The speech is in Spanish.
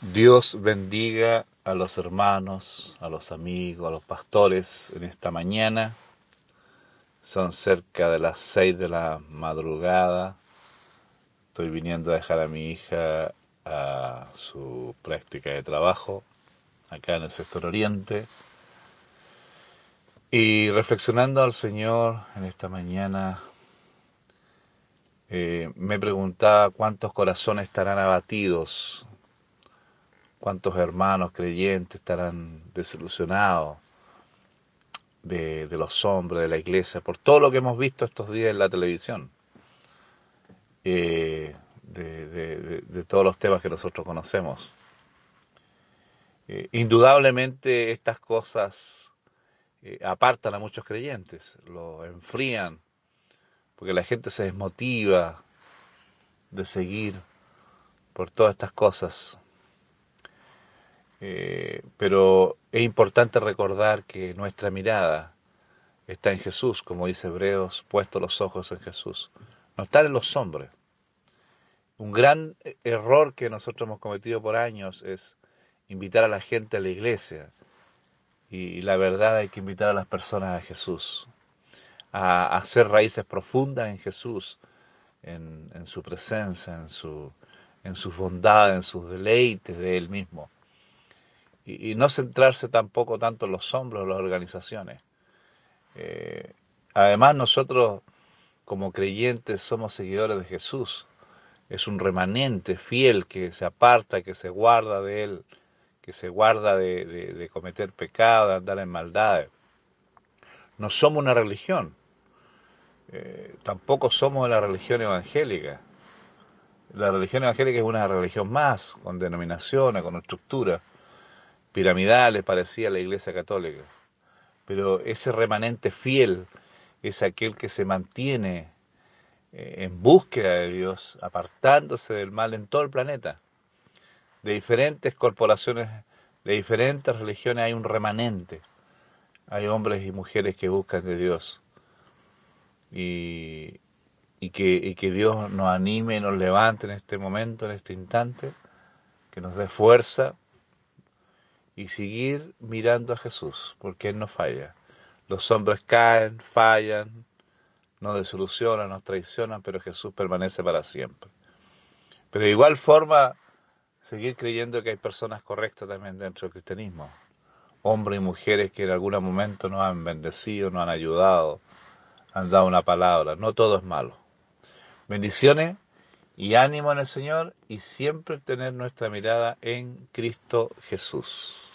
Dios bendiga a los hermanos, a los amigos, a los pastores en esta mañana. Son cerca de las seis de la madrugada. Estoy viniendo a dejar a mi hija a su práctica de trabajo acá en el sector oriente. Y reflexionando al Señor en esta mañana, eh, me preguntaba cuántos corazones estarán abatidos cuántos hermanos creyentes estarán desilusionados de, los hombres de la iglesia por todo lo que hemos visto estos días en la televisión, eh, de, todos los temas que nosotros conocemos. Eh, indudablemente estas cosas eh, apartan a muchos creyentes, lo enfrían, porque la gente se desmotiva de seguir por todas estas cosas eh, pero es importante recordar que nuestra mirada está en Jesús, como dice Hebreos, puesto los ojos en Jesús. No están en los hombres. Un gran error que nosotros hemos cometido por años es invitar a la gente a la iglesia. Y la verdad hay que invitar a las personas a Jesús, a, hacer raíces profundas en Jesús, en, en su presencia, en su, en sus bondades, en sus deleites de Él mismo y, no centrarse tampoco tanto en los hombros de las organizaciones. Eh, además nosotros como creyentes somos seguidores de Jesús. Es un remanente fiel que se aparta, que se guarda de Él, que se guarda de, cometer pecado, de andar en maldades. No somos una religión, eh, tampoco somos de la religión evangélica. La religión evangélica es una religión más, con denominaciones, con estructura piramidales, parecía la Iglesia Católica. Pero ese remanente fiel es aquel que se mantiene eh, en búsqueda de Dios, apartándose del mal en todo el planeta. De diferentes corporaciones, de diferentes religiones hay un remanente. Hay hombres y mujeres que buscan de Dios. Y, que, y que Dios nos anime y nos levante en este momento, en este instante, que nos dé fuerza y seguir mirando a Jesús, porque Él no falla. Los hombres caen, fallan, nos desilusionan, nos traicionan, pero Jesús permanece para siempre. Pero de igual forma, seguir creyendo que hay personas correctas también dentro del cristianismo. Hombres y mujeres que en algún momento nos han bendecido, nos han ayudado, han dado una palabra. No todo es malo. Bendiciones y ánimo en el Señor y siempre tener nuestra mirada en Cristo Jesús.